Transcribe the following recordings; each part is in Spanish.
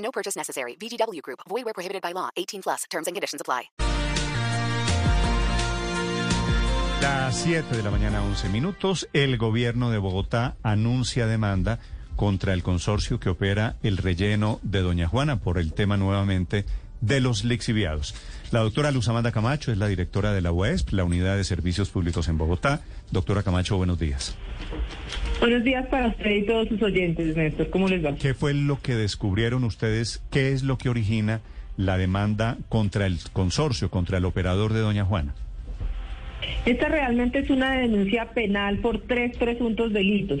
No purchase necessary. VGW Group. Void where prohibited by law. 18 plus. Terms and conditions apply. Las 7 de la mañana, 11 minutos. El gobierno de Bogotá anuncia demanda contra el consorcio que opera el relleno de Doña Juana por el tema nuevamente de los lixiviados. La doctora Luz Amanda Camacho es la directora de la UESP, la Unidad de Servicios Públicos en Bogotá. Doctora Camacho, buenos días. Buenos días para usted y todos sus oyentes, Néstor. ¿Cómo les va? ¿Qué fue lo que descubrieron ustedes? ¿Qué es lo que origina la demanda contra el consorcio, contra el operador de Doña Juana? Esta realmente es una denuncia penal por tres presuntos delitos.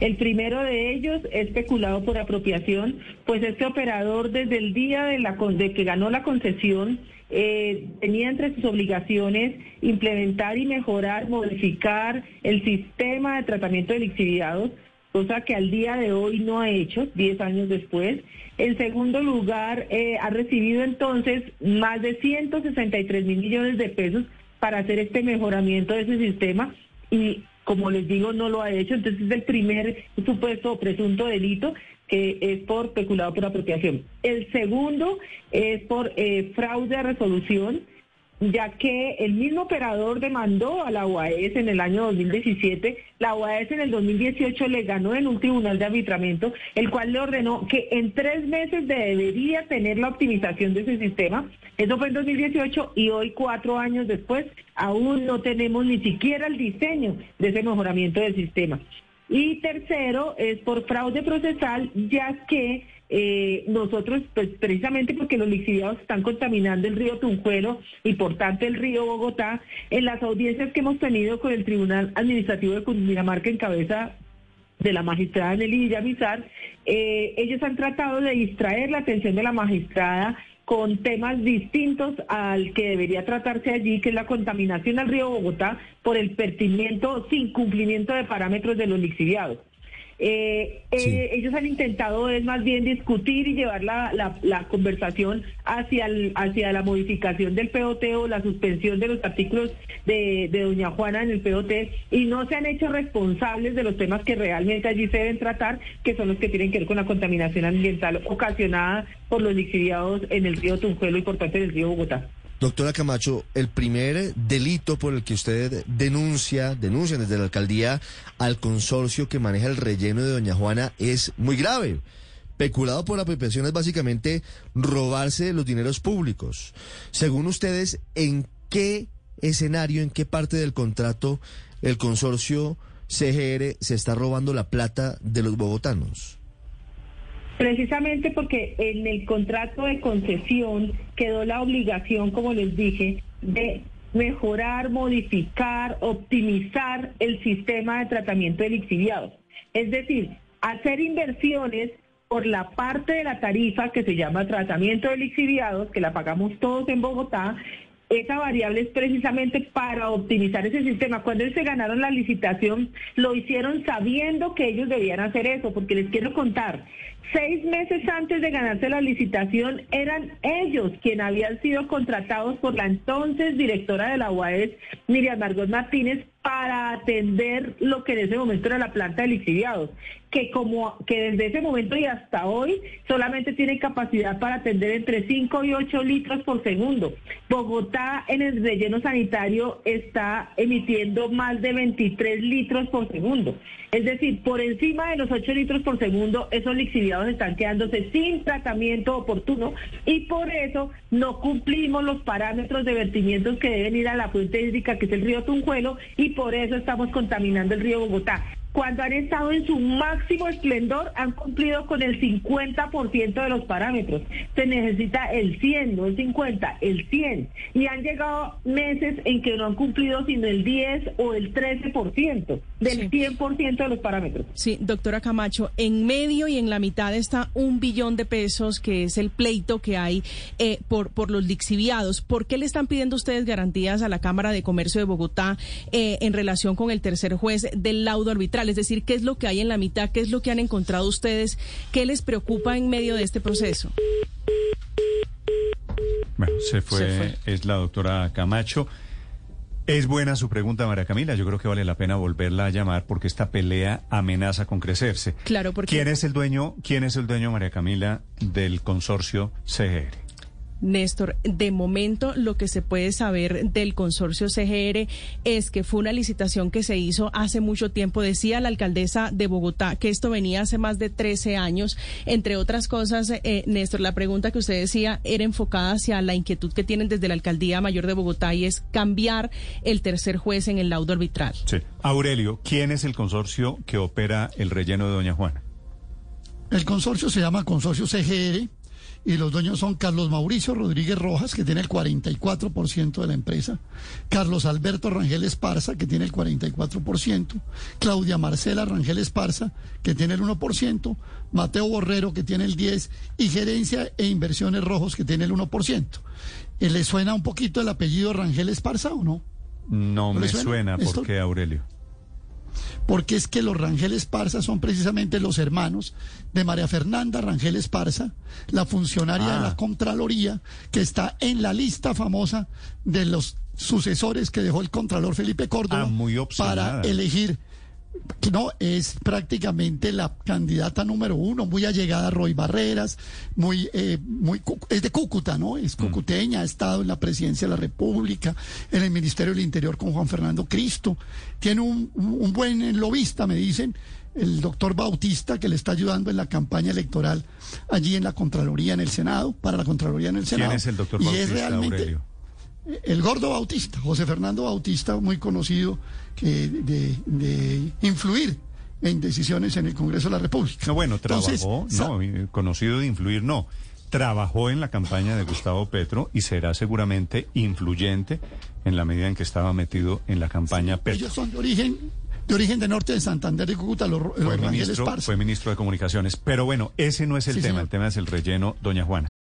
El primero de ellos es especulado por apropiación, pues este operador desde el día de que ganó la concesión eh, tenía entre sus obligaciones implementar y mejorar, modificar el sistema de tratamiento de lixiviados, cosa que al día de hoy no ha hecho, 10 años después. En segundo lugar, eh, ha recibido entonces más de 163 mil millones de pesos para hacer este mejoramiento de ese sistema y como les digo, no lo ha hecho. Entonces es el primer supuesto presunto delito que es por peculado por apropiación. El segundo es por eh, fraude a resolución ya que el mismo operador demandó a la UAS en el año 2017, la UAS en el 2018 le ganó en un tribunal de arbitramiento, el cual le ordenó que en tres meses debería tener la optimización de ese sistema. Eso fue en 2018 y hoy, cuatro años después, aún no tenemos ni siquiera el diseño de ese mejoramiento del sistema. Y tercero es por fraude procesal, ya que eh, nosotros, pues precisamente porque los lixiviados están contaminando el río Tunjuelo y por tanto el río Bogotá, en las audiencias que hemos tenido con el Tribunal Administrativo de Cundinamarca en cabeza de la magistrada Nelly Villamizar, eh, ellos han tratado de distraer la atención de la magistrada con temas distintos al que debería tratarse allí, que es la contaminación al río Bogotá por el pertinimiento sin cumplimiento de parámetros de los lixiviados. Eh, eh, ellos han intentado es más bien discutir y llevar la, la, conversación hacia, hacia la modificación del POT o la suspensión de los artículos de, de Doña Juana en el POT y no se han hecho responsables de los temas que realmente allí se deben tratar, que son los que tienen que ver con la contaminación ambiental ocasionada por los lixiviados en el río Tunjuelo y por parte del río Bogotá. Doctora Camacho, el primer delito por el que usted denuncia, denuncian desde la alcaldía al consorcio que maneja el relleno de Doña Juana es muy grave. Peculado por apropiación es básicamente robarse los dineros públicos. Según ustedes, ¿en qué escenario, en qué parte del contrato el consorcio CGR se está robando la plata de los bogotanos? Precisamente porque en el contrato de concesión quedó la obligación, como les dije, de mejorar, modificar, optimizar el sistema de tratamiento de lixiviados. Es decir, hacer inversiones por la parte de la tarifa que se llama tratamiento de lixiviados, que la pagamos todos en Bogotá, esa variable es precisamente para optimizar ese sistema. Cuando ellos se ganaron la licitación, lo hicieron sabiendo que ellos debían hacer eso, porque les quiero contar, Seis meses antes de ganarse la licitación, eran ellos quienes habían sido contratados por la entonces directora de la UAS, Miriam Margot Martínez, para atender lo que en ese momento era la planta de lixiviados, que como que desde ese momento y hasta hoy solamente tiene capacidad para atender entre 5 y 8 litros por segundo. Bogotá en el relleno sanitario está emitiendo más de 23 litros por segundo. Es decir, por encima de los 8 litros por segundo, esos lixiviados están quedándose sin tratamiento oportuno y por eso no cumplimos los parámetros de vertimientos que deben ir a la fuente hídrica, que es el río Tunjuelo, y por eso estamos contaminando el río Bogotá. Cuando han estado en su máximo esplendor, han cumplido con el 50% de los parámetros. Se necesita el 100, no el 50, el 100. Y han llegado meses en que no han cumplido sino el 10 o el 13%. Del Sí. 100% de los parámetros. Sí, doctora Camacho, en medio y en la mitad está un billón de pesos, que es el pleito que hay eh, por, por los lixiviados. ¿Por qué le están pidiendo ustedes garantías a la Cámara de Comercio de Bogotá eh, en relación con el tercer juez del laudo arbitral? Es decir, ¿qué es lo que hay en la mitad? ¿Qué es lo que han encontrado ustedes? ¿Qué les preocupa en medio de este proceso? Bueno, se fue, Se fue. es la doctora Camacho. Es buena su pregunta, María Camila. Yo creo que vale la pena volverla a llamar porque esta pelea amenaza con crecerse. Claro, porque- ¿Quién es el dueño, quién es el dueño, María Camila, del consorcio CGR? Néstor, de momento lo que se puede saber del consorcio CGR es que fue una licitación que se hizo hace mucho tiempo. Decía la alcaldesa de Bogotá que esto venía hace más de 13 años. Entre otras cosas, eh, Néstor, la pregunta que usted decía era enfocada hacia la inquietud que tienen desde la alcaldía mayor de Bogotá y es cambiar el tercer juez en el laudo arbitral. Sí. Aurelio, ¿quién es el consorcio que opera el relleno de Doña Juana? El consorcio se llama Consorcio CGR y los dueños son Carlos Mauricio Rodríguez Rojas, que tiene el 44% de la empresa, Carlos Alberto Rangel Esparza, que tiene el 44%, Claudia Marcela Rangel Esparza, que tiene el 1%, Mateo Borrero, que tiene el 10%, y Gerencia e Inversiones Rojos, que tiene el 1%. Eh, ¿Le suena un poquito el apellido Rangel Esparza o no? No ¿No me suena, suena, ¿por Néstor? qué, Aurelio? Porque es que los Rangel Esparza son precisamente los hermanos de María Fernanda Rangel Esparza, la funcionaria Ah. de la Contraloría, que está en la lista famosa de los sucesores que dejó el Contralor Felipe Córdoba Ah, muy para elegir. No, es prácticamente la candidata número uno, muy allegada a Roy Barreras, muy, eh, muy, es de Cúcuta, ¿no? Es cucuteña, ha estado en la presidencia de la República, en el Ministerio del Interior con Juan Fernando Cristo. Tiene un, buen lobista, me dicen, el doctor Bautista, que le está ayudando en la campaña electoral allí en la Contraloría, en el Senado, para la Contraloría en el Senado. ¿Quién es el doctor Y Bautista, Aurelio? El gordo Bautista, José Fernando Bautista, muy conocido que de, de influir en decisiones en el Congreso de la República. No, bueno, Entonces, trabajó, no, conocido de influir, no. Trabajó en la campaña de Gustavo Petro y será seguramente influyente en la medida en que estaba metido en la campaña Petro. Ellos son de origen, de origen de norte de Santander de Cúcuta, los, los Fue ministro, Esparza. fue ministro de Comunicaciones. Pero bueno, ese no es el Sí, tema. señor. El tema es el relleno, doña Juana.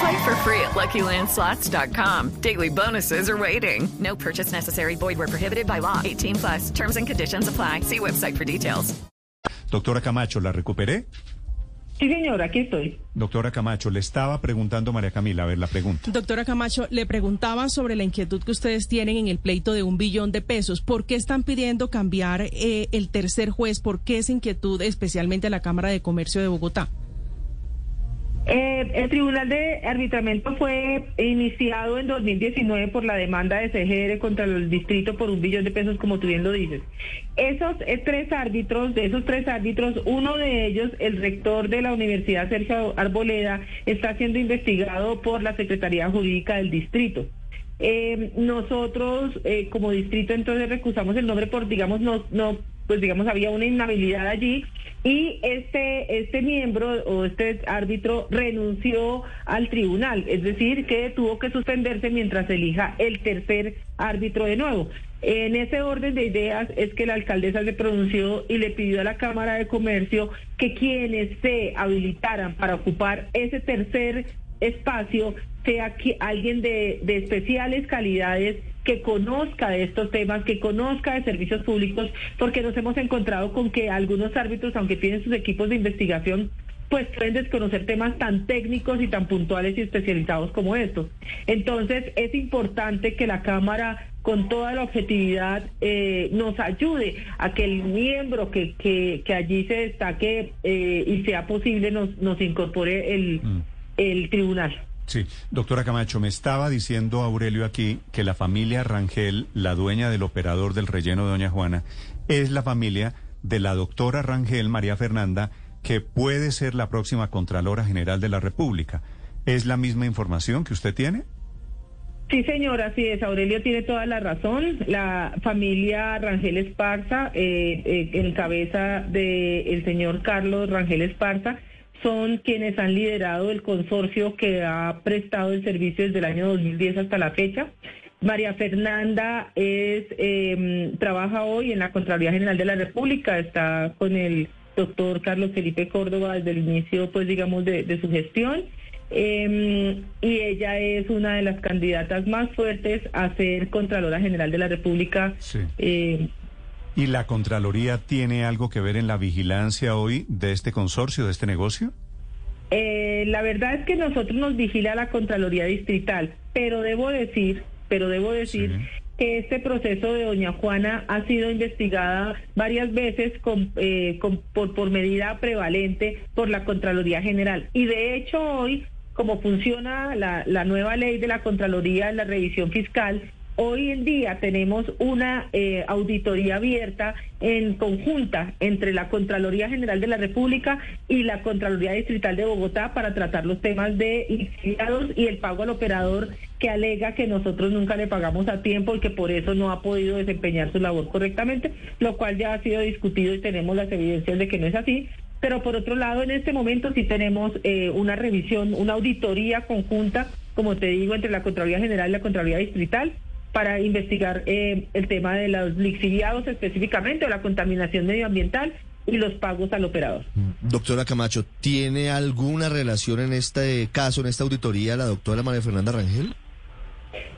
Play for free at LuckyLandSlots.com. Daily bonuses are waiting. No purchase necessary. Void where prohibited by law. 18 plus terms and conditions apply. See website for details. Doctora Camacho, ¿la recuperé? Sí, señora, aquí estoy. Doctora Camacho, le estaba preguntando María Camila, a ver la pregunta. Doctora Camacho, le preguntaba sobre la inquietud que ustedes tienen en el pleito de un billón de pesos. ¿Por qué están pidiendo cambiar eh, el tercer juez? ¿Por qué esa inquietud especialmente a la Cámara de Comercio de Bogotá? Eh, el Tribunal de Arbitramiento fue iniciado en 2019 por la demanda de CGR contra el distrito por un billón de pesos, como tú bien lo dices. Esos tres árbitros, de esos tres árbitros, uno de ellos, el rector de la Universidad Sergio Arboleda, está siendo investigado por la Secretaría Jurídica del distrito. Eh, nosotros, eh, como distrito, entonces recusamos el nombre por, digamos, no, no, pues digamos, había una inhabilidad allí y este, este miembro o este árbitro renunció al tribunal, es decir, que tuvo que suspenderse mientras elija el tercer árbitro de nuevo. En ese orden de ideas es que la alcaldesa se pronunció y le pidió a la Cámara de Comercio que quienes se habilitaran para ocupar ese tercer espacio sea que alguien de especiales calidades que conozca de estos temas, que conozca de servicios públicos, porque nos hemos encontrado con que algunos árbitros, aunque tienen sus equipos de investigación, pues pueden desconocer temas tan técnicos y tan puntuales y especializados como estos. Entonces, es importante que la Cámara, con toda la objetividad, eh, nos ayude a que el miembro que, que, que allí se destaque eh, y sea posible nos, nos incorpore el, el tribunal. Sí, doctora Camacho, me estaba diciendo Aurelio aquí que la familia Rangel, la dueña del operador del relleno de Doña Juana, es la familia de la doctora Rangel, María Fernanda, que puede ser la próxima Contralora General de la República. ¿Es la misma información que usted tiene? Sí, señora, así es. Aurelio tiene toda la razón. La familia Rangel Esparza, eh, eh, en cabeza del señor Carlos Rangel Esparza, son quienes han liderado el consorcio que ha prestado el servicio desde el año 2010 hasta la fecha. María Fernanda es eh, trabaja hoy en la Contraloría General de la República, está con el doctor Carlos Felipe Córdoba desde el inicio, pues digamos, de, de su gestión. Eh, y ella es una de las candidatas más fuertes a ser Contralora General de la República. Sí. Eh, ¿Y la Contraloría tiene algo que ver en la vigilancia hoy de este consorcio, de este negocio? eh, la verdad es que nosotros nos vigila la Contraloría Distrital, pero debo decir, pero debo decir que este proceso de doña Juana ha sido investigada varias veces con, eh, con- por, por medida prevalente por la Contraloría General. Y de hecho hoy, como funciona la, la nueva ley de la Contraloría en la revisión fiscal, hoy en día tenemos una eh, auditoría abierta en conjunta entre la Contraloría General de la República y la Contraloría Distrital de Bogotá para tratar los temas de lixiviados y el pago al operador que alega que nosotros nunca le pagamos a tiempo y que por eso no ha podido desempeñar su labor correctamente, lo cual ya ha sido discutido y tenemos las evidencias de que no es así. Pero por otro lado, en este momento sí tenemos eh, una revisión, una auditoría conjunta, como te digo, entre la Contraloría General y la Contraloría Distrital para investigar eh, el tema de los lixiviados específicamente o la contaminación medioambiental y los pagos al operador. Doctora Camacho, ¿tiene alguna relación en este caso, en esta auditoría, la doctora María Fernanda Rangel?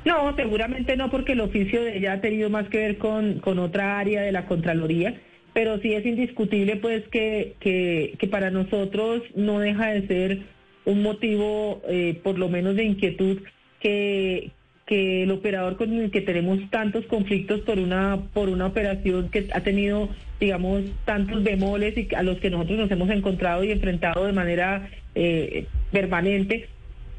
No, seguramente no, porque el oficio de ella ha tenido más que ver con, con otra área de la Contraloría, pero sí es indiscutible pues que, que, que para nosotros no deja de ser un motivo, eh, por lo menos de inquietud, que, que el operador con el que tenemos tantos conflictos por una, por una operación que ha tenido, digamos, tantos bemoles y a los que nosotros nos hemos encontrado y enfrentado de manera eh, permanente,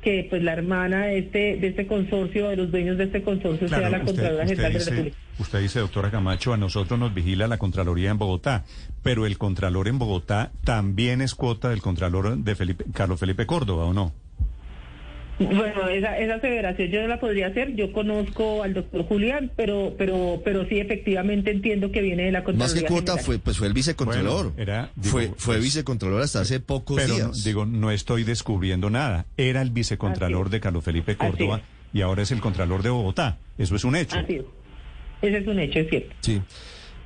que pues la hermana de este de este consorcio, de los dueños de este consorcio, sea la usted General de la dice, República. usted dice, doctora Camacho, a nosotros nos vigila la Contraloría en Bogotá, pero el Contralor en Bogotá también es cuota del Contralor de Felipe, Carlos Felipe Córdoba, ¿o no? Bueno, esa, esa aseveración yo no la podría hacer. Yo conozco al doctor Julián, pero pero pero sí efectivamente entiendo que viene de la Más Contraloría que cuota General. fue, pues fue el vicecontrolor. Bueno, era, digo, fue, fue pues, vicecontrolor hasta hace pocos Pero días. digo, no estoy descubriendo nada. Era el vicecontralor de Carlos Felipe Córdoba y ahora es el Contralor de Bogotá. Eso es un hecho. Así es. Ese es un hecho, es cierto. Sí.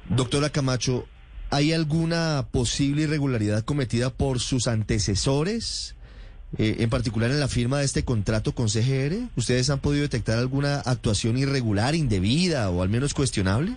Doctora Camacho, ¿hay alguna posible irregularidad cometida por sus antecesores? Eh, en particular en la firma de este contrato con CGR, ¿ustedes han podido detectar alguna actuación irregular, indebida o al menos cuestionable?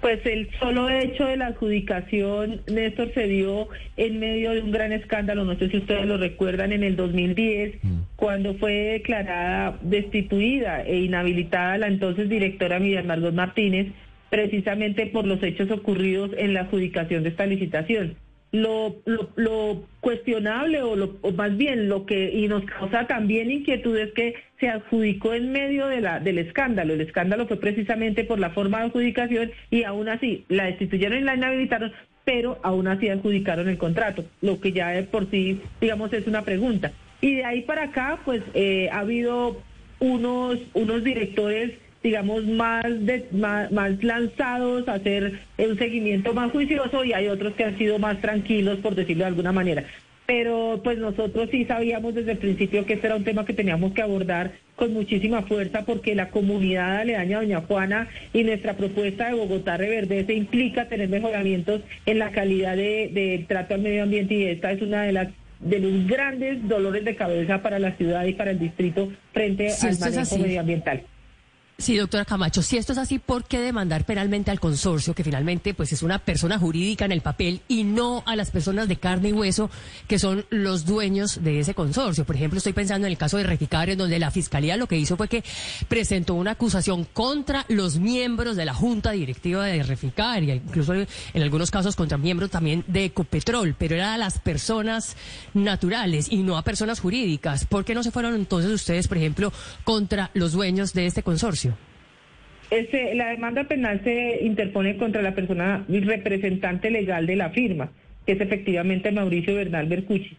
Pues el solo hecho de la adjudicación, Néstor, se dio en medio de un gran escándalo, no sé si ustedes lo recuerdan, en el 2010, cuando fue declarada destituida e inhabilitada la entonces directora Miriam Margot Martínez, precisamente por los hechos ocurridos en la adjudicación de esta licitación. Lo, lo, cuestionable o, lo, más bien lo que y nos causa también inquietud es que se adjudicó en medio de la, del escándalo. El escándalo fue precisamente por la forma de adjudicación y aún así la destituyeron y la inhabilitaron, pero aún así adjudicaron el contrato, lo que ya de por sí, digamos, es una pregunta. Y de ahí para acá, pues eh, ha habido unos, unos directores digamos, más, de, más, más lanzados a hacer un seguimiento más juicioso y hay otros que han sido más tranquilos, por decirlo de alguna manera. Pero pues nosotros sí sabíamos desde el principio que este era un tema que teníamos que abordar con muchísima fuerza porque la comunidad aledaña a Doña Juana y nuestra propuesta de Bogotá Reverdece implica tener mejoramientos en la calidad de, de trato al medio ambiente y esta es una de las de los grandes dolores de cabeza para la ciudad y para el distrito frente al manejo medioambiental. Sí, doctora Camacho, si esto es así, ¿por qué demandar penalmente al consorcio, que finalmente pues es una persona jurídica en el papel, y no a las personas de carne y hueso que son los dueños de ese consorcio? Por ejemplo, estoy pensando en el caso de Reficar, en donde la fiscalía lo que hizo fue que presentó una acusación contra los miembros de la junta directiva de Reficar, y incluso en algunos casos contra miembros también de Ecopetrol, pero era a las personas naturales y no a personas jurídicas. ¿Por qué no se fueron entonces ustedes, por ejemplo, contra los dueños de este consorcio? Ese, la demanda penal se interpone contra la persona representante legal de la firma, que es efectivamente Mauricio Bernal Bercucci.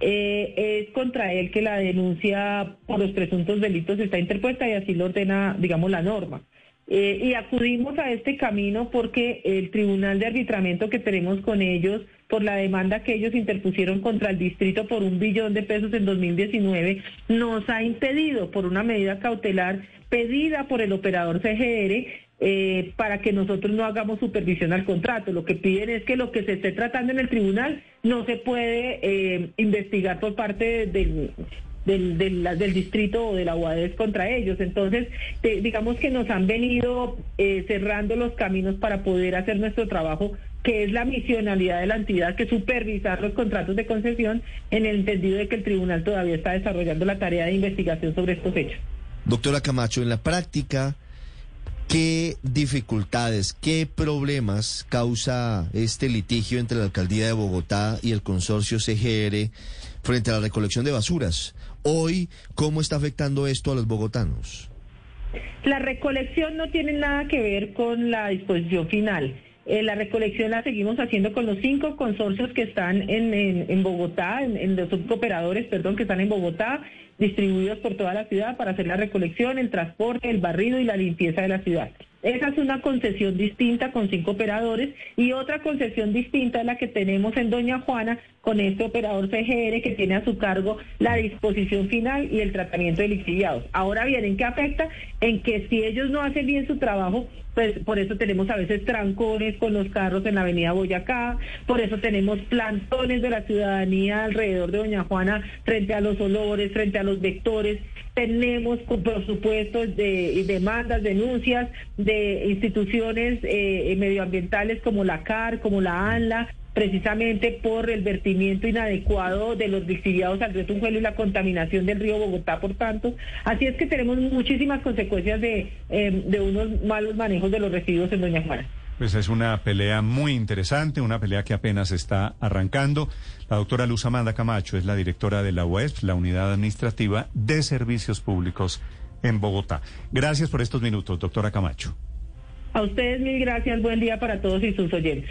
eh, es contra él que la denuncia por los presuntos delitos está interpuesta y así lo ordena, digamos, la norma. Eh, y acudimos a este camino porque el tribunal de arbitramiento que tenemos con ellos, por la demanda que ellos interpusieron contra el distrito por un billón de pesos en 2019, nos ha impedido por una medida cautelar pedida por el operador CGR eh, para que nosotros no hagamos supervisión al contrato. Lo que piden es que lo que se esté tratando en el tribunal no se puede eh, investigar por parte del, distrito o de la UADES contra ellos. Entonces, digamos que nos han venido eh, cerrando los caminos para poder hacer nuestro trabajo que es la misionalidad de la entidad, que supervisar los contratos de concesión en el entendido de que el tribunal todavía está desarrollando la tarea de investigación sobre estos hechos. Doctora Camacho, en la práctica, ¿qué dificultades, qué problemas causa este litigio entre la alcaldía de Bogotá y el consorcio CGR frente a la recolección de basuras? Hoy, ¿cómo está afectando esto a los bogotanos? La recolección no tiene nada que ver con la disposición final. Eh, la recolección la seguimos haciendo con los cinco consorcios que están en, Bogotá, en, en, los operadores, perdón, que están en Bogotá, distribuidos por toda la ciudad para hacer la recolección, el transporte, el barrido y la limpieza de la ciudad. Esa es una concesión distinta con cinco operadores y otra concesión distinta es la que tenemos en Doña Juana con este operador CGR que tiene a su cargo la disposición final y el tratamiento de lixiviados. Ahora bien, ¿en qué afecta? En que si ellos no hacen bien su trabajo, pues por eso tenemos a veces trancones con los carros en la avenida Boyacá, por eso tenemos plantones de la ciudadanía alrededor de Doña Juana frente a los olores, frente a los vectores, tenemos, por supuesto, de, demandas, denuncias de instituciones eh, medioambientales como la CAR, como la ANLA, precisamente por el vertimiento inadecuado de los lixiviados al río Tunjuelo y la contaminación del río Bogotá, por tanto. Así es que tenemos muchísimas consecuencias de, eh, de unos malos manejos de los residuos en Doña Juana. Pues es una pelea muy interesante, una pelea que apenas está arrancando. La doctora Luz Amanda Camacho es la directora de la UESP, la Unidad Administrativa de Servicios Públicos en Bogotá. Gracias por estos minutos, doctora Camacho. A ustedes mil gracias, buen día para todos y sus oyentes.